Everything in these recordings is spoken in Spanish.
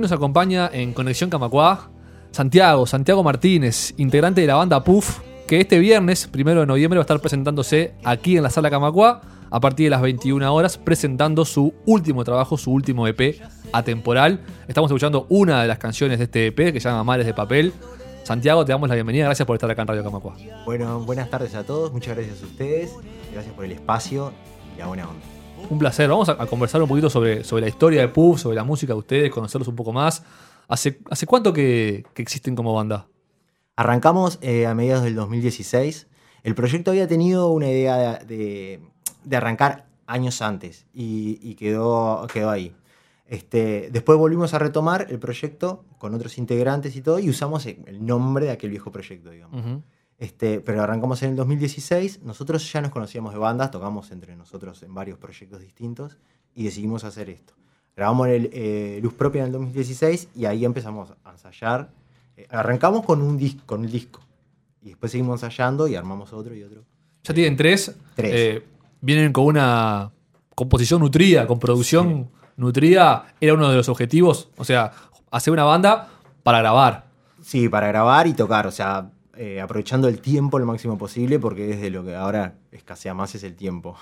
Nos acompaña en Conexión Camacuá Santiago, Santiago Martínez, integrante de la banda Puff, que este viernes, primero de noviembre, va a estar presentándose aquí en la sala Camacuá a partir de las 21 horas, presentando su último trabajo, su último EP atemporal. Estamos escuchando una de las canciones de este EP que se llama Mares de Papel. Santiago, te damos la bienvenida, gracias por estar acá en Radio Camacuá. Bueno, buenas tardes a todos, muchas gracias a ustedes, gracias por el espacio y la buena onda. Un placer. Vamos a, a conversar un poquito sobre, sobre la historia de Puff, sobre la música de ustedes, conocerlos un poco más. ¿Hace, hace cuánto que, que existen como banda? Arrancamos eh, a mediados del 2016. El proyecto había tenido una idea de, de- de arrancar años antes y, y quedó, quedó ahí. Este, después volvimos a retomar el proyecto con otros integrantes y todo y usamos el nombre de aquel viejo proyecto, digamos. Ujú. Este, pero arrancamos en el 2016. Nosotros ya nos conocíamos de bandas, tocamos entre nosotros en varios proyectos distintos y decidimos hacer esto. Grabamos el, eh, Luz Propia en el 2016 y ahí empezamos a ensayar. Eh, arrancamos con un disco, con el disco y después seguimos ensayando y armamos otro y otro. Ya tienen tres. Tres. Eh, vienen con una composición nutrida, con producción nutrida. Era uno de los objetivos. O sea, hacer una banda para grabar. Sí, para grabar y tocar, o sea, eh, aprovechando el tiempo lo máximo posible porque es de lo que ahora escasea más es el tiempo.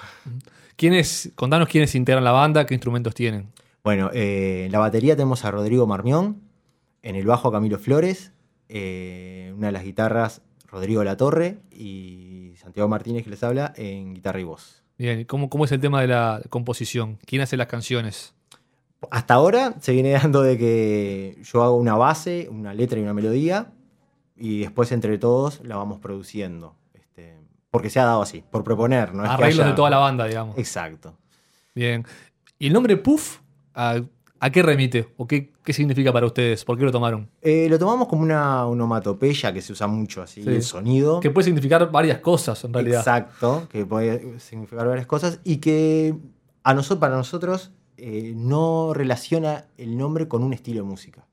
¿Quiénes, contanos quiénes integran la banda, qué instrumentos tienen. Bueno, eh, en la batería tenemos a Rodrigo Marmión, en el bajo a Camilo Flores, eh, una de las guitarras Rodrigo Latorre y Santiago Martínez que les habla en guitarra y voz. Bien, ¿y ¿cómo, cómo es el tema de la composición? ¿Quién hace las canciones? Hasta ahora se viene dando de que yo hago una base, una letra y una melodía y después entre todos la vamos produciendo. Este, porque se ha dado así, por proponer, ¿no? es que Arreglos haya- de toda la banda, digamos. Exacto. Bien. ¿Y el nombre Puff, a, a qué remite? ¿O qué, qué significa para ustedes? ¿Por qué lo tomaron? Eh, lo tomamos como una onomatopeya que se usa mucho así, Sí. el sonido. Que puede significar varias cosas, en realidad. Exacto, que puede significar varias cosas y que a nosotros, para nosotros eh, no relaciona el nombre con un estilo de música.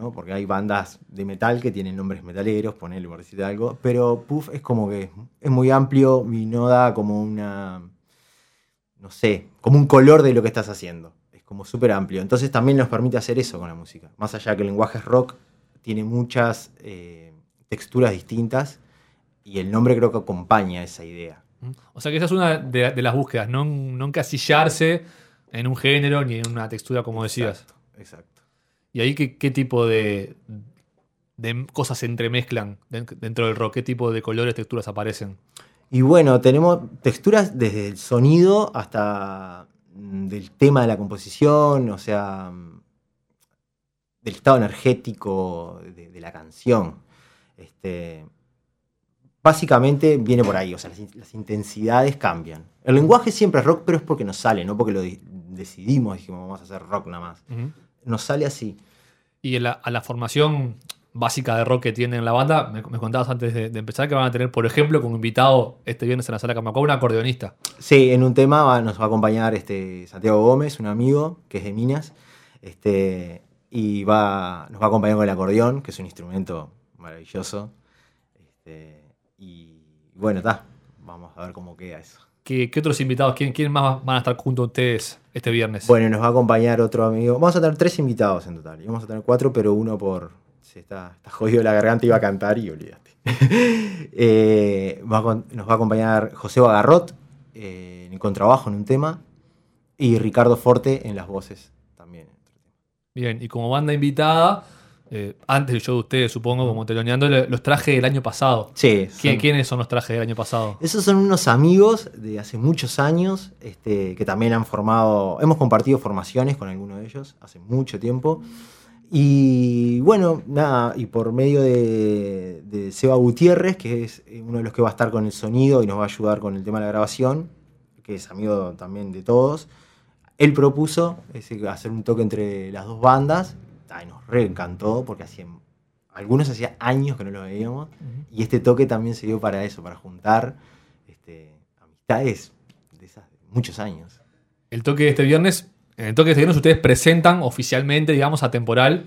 ¿No? Porque hay bandas de metal que tienen nombres metaleros, ponele por decirte algo, pero Puff es como que es muy amplio y no da como una, no sé, como un color de lo que estás haciendo. Es como súper amplio. Entonces también nos permite hacer eso con la música. Más allá que el lenguaje es rock, tiene muchas eh, texturas distintas y el nombre creo que acompaña esa idea. O sea que esa es una de, de las búsquedas, no, no encasillarse en un género ni en una textura, como decías. Exacto, exacto. ¿Y ahí qué, qué tipo de, de cosas se entremezclan den- dentro del rock? ¿Qué tipo de colores, texturas aparecen? Y bueno, tenemos texturas desde el sonido hasta mm, del tema de la composición, o sea, mm, del estado energético de, de la canción. Este, básicamente viene por ahí, o sea, las, in- las intensidades cambian. El lenguaje siempre es rock, pero es porque nos sale, no porque lo di- decidimos, dijimos vamos a hacer rock nada más. Nos sale así. Y en la- a la formación básica de rock que tienen la banda, me, me contabas antes de, de empezar que van a tener, por ejemplo, como invitado este viernes en la sala Camacua, un acordeonista. Sí, en un tema va- nos va a acompañar este Santiago Gómez, un amigo que es de Minas, este, y va, nos va a acompañar con el acordeón, que es un instrumento maravilloso. Este, y bueno, está, vamos a ver cómo queda eso. ¿Qué, qué otros invitados, quién, quién más van a estar junto a ustedes este viernes? Bueno, nos va a acompañar otro amigo. Vamos a tener tres invitados en total. Y vamos a tener cuatro, pero uno por. Se está, está jodido la garganta, iba a cantar y olvidaste. Eh, va a con- nos va a acompañar José Bagarrot eh, en el contrabajo en un tema. Y Ricardo Forte en las voces también. Bien, y como banda invitada, eh, antes del show de ustedes, supongo, como teloneando, los trajes del año pasado. Sí, ¿Quién- son- ¿Quiénes son los trajes del año pasado? Esos son unos amigos de hace muchos años este, que también han formado, hemos compartido formaciones con algunos de ellos hace mucho tiempo Y bueno, nada, y por medio de, de Seba Gutiérrez, que es eh, uno de los que va a estar con el sonido y nos va a ayudar con el tema de la grabación, que es amigo también de todos, él propuso hacer un toque entre las dos bandas. Ay, nos re encantó porque hacía, algunos hacía años que no lo veíamos. Y este toque también se dio para eso, para juntar este, amistades de esas de muchos años. El toque de este viernes, en el toque de este viernes ustedes presentan oficialmente, digamos, a Temporal,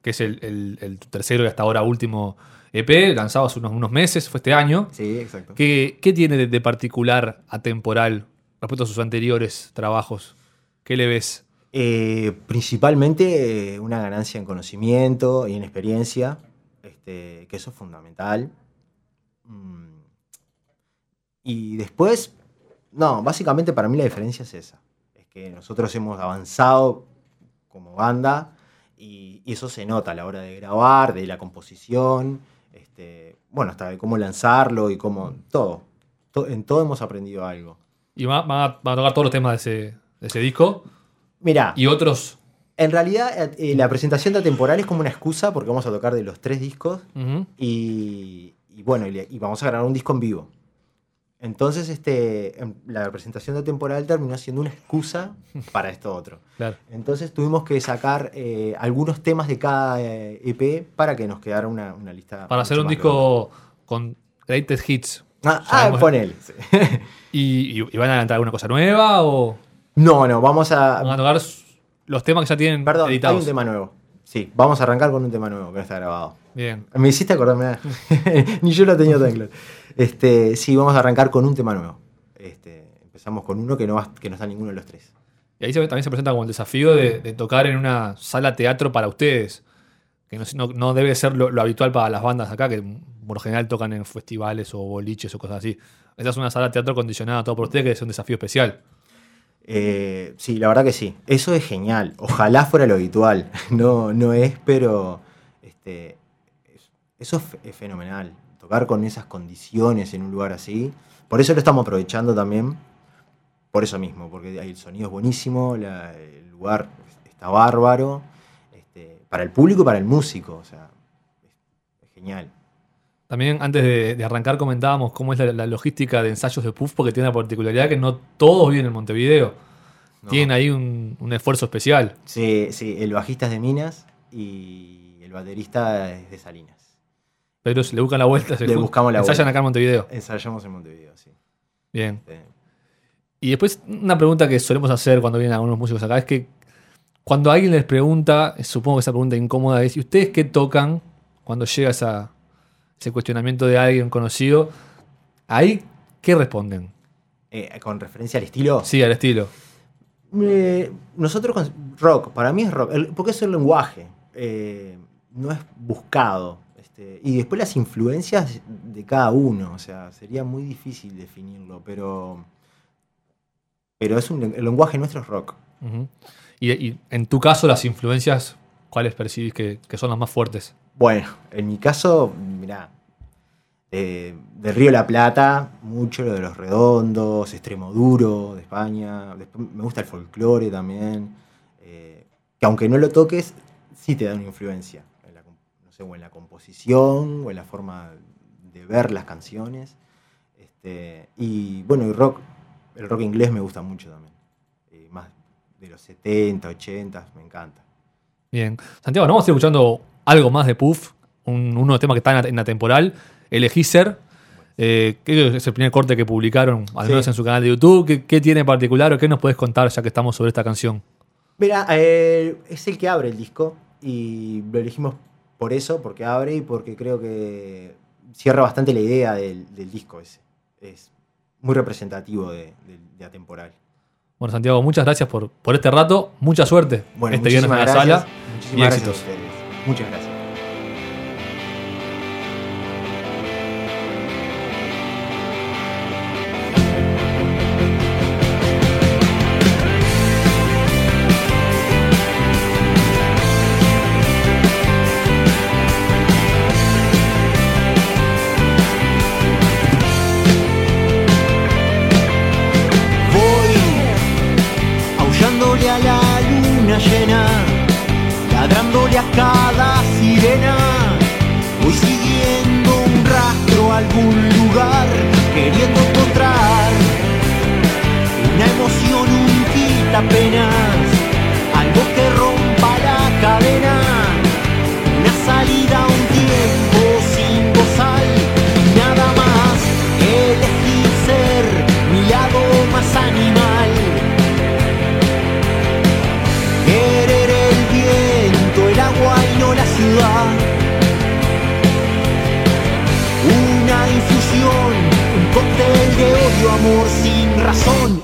que es el, el- el tercero y hasta ahora último EP, lanzado hace unos, unos meses, fue este año. Sí, exacto. ¿Qué, qué tiene de, de particular Atemporal respecto a sus anteriores trabajos? ¿Qué le ves? Eh, principalmente eh, una ganancia en conocimiento y en experiencia, este, que eso es fundamental. Mm. Y después, no, básicamente para mí la diferencia es esa. Es que nosotros hemos avanzado como banda y, eso se nota a la hora de grabar, de la composición, este, bueno, hasta de cómo lanzarlo y cómo todo. To- en todo hemos aprendido algo. Y va- van a, tocar todos los temas de ese disco Mira, y otros. En realidad, eh, la presentación de Atemporal es como una excusa porque vamos a tocar de los tres discos y, y bueno, y, vamos a grabar un disco en vivo. Entonces, este, em, la presentación de Atemporal terminó siendo una excusa para esto otro. Claro. Entonces tuvimos que sacar eh, algunos temas de cada eh, EP para que nos quedara una, una lista. Para hacer un disco con greatest hits. Ah, ah, sí. ¿Y, y- y van a adelantar alguna cosa nueva o No, no, vamos a. van a tocar los temas que ya tienen Perdón, hay editados? un tema nuevo. Sí, vamos a arrancar con un tema nuevo que no está grabado. Bien. Me hiciste acordarme. Ni yo lo tenía tan claro. Este, sí, vamos a arrancar con un tema nuevo. Este, empezamos con uno que no, va- que no está ninguno de los tres. Y ahí se- también se presenta como el desafío de, de tocar en una sala teatro para ustedes. Que no, no- no debe ser lo, lo habitual para las bandas acá, que por lo general tocan en festivales o boliches o cosas así. Esta es una sala de teatro condicionada todo por ustedes, que es un desafío especial. Eh, sí, la verdad que sí. Eso es genial. Ojalá fuera lo habitual. No, no es, pero este, es- eso es, fe- es fenomenal. Tocar con esas condiciones en un lugar así. Por eso lo estamos aprovechando también. Por eso mismo, porque el sonido es buenísimo, el lugar está bárbaro. este, para el público y para el músico. O sea, es genial. También antes de, de arrancar comentábamos cómo es la, la logística de ensayos de Puff, porque tiene la particularidad que no todos viven en Montevideo. No. Tienen ahí un, un esfuerzo especial. Sí, sí, el bajista es de Minas y el baterista es de Salinas. Pero se le buscan la vuelta, se Le buscamos la ensayan vuelta. acá en Montevideo. Ensayamos en Montevideo, sí. Bien. Y después, una pregunta que solemos hacer cuando vienen algunos músicos acá es que cuando alguien les pregunta, supongo que esa pregunta incómoda es: ¿y ustedes qué tocan cuando llega esa, ese cuestionamiento de alguien conocido? Ahí, ¿qué responden? eh, con referencia al estilo. Sí, al estilo. Eh, nosotros con rock, para mí es rock, el- porque es el lenguaje, eh, no es buscado. este, y después las influencias de cada uno, o sea, sería muy difícil definirlo, pero, pero es un, el lenguaje nuestro es rock. Y, y en tu caso, las influencias, ¿cuáles percibís que, que son las más fuertes? Bueno, en mi caso, mirá, de, de Río la Plata, mucho lo de los redondos, extremo duro de España, me gusta el folclore también, eh, que aunque no lo toques, sí te da una influencia, en la, no sé, o en la composición, o en la forma de ver las canciones. Este, y bueno, el rock, el rock inglés me gusta mucho también, eh, más de los 70, 80, me encanta. Bien. Santiago, ¿no vamos a ir escuchando algo más de Puff? Un, uno de los temas que están en la temporal. Elegí ser. Eh, que es el primer corte que publicaron, al Sí. menos en su canal de YouTube. ¿Qué, qué tiene en particular o qué nos puedes contar ya que estamos sobre esta canción? Mira, eh, es el que abre el disco y lo elegimos por eso, porque abre y porque creo que cierra bastante la idea del, del disco ese. Es muy representativo de, de, de Atemporal. Bueno, Santiago, muchas gracias por, por este rato. Mucha suerte Bueno, este viernes en la gracias. sala. Muchísimas y gracias éxitos. ustedes. Muchas gracias.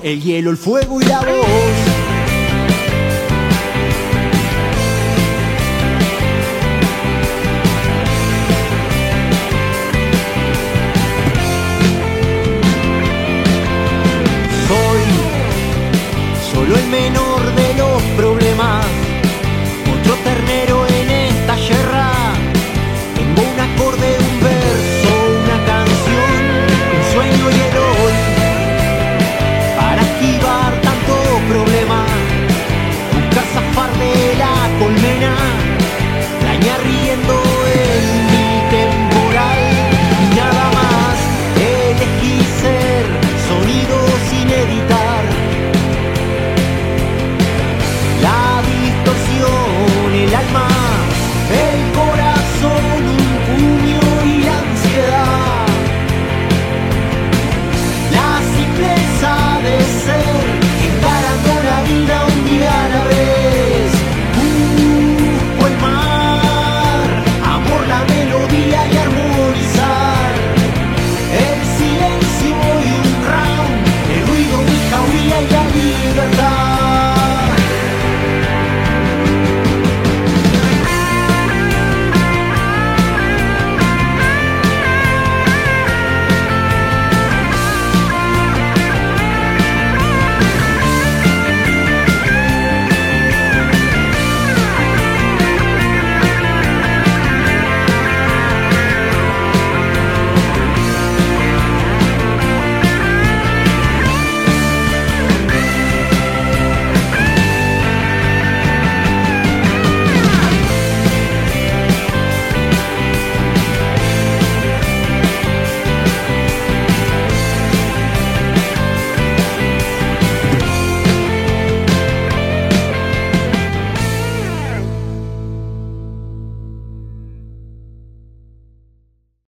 El hielo, el fuego y la voz. Soy solo el menos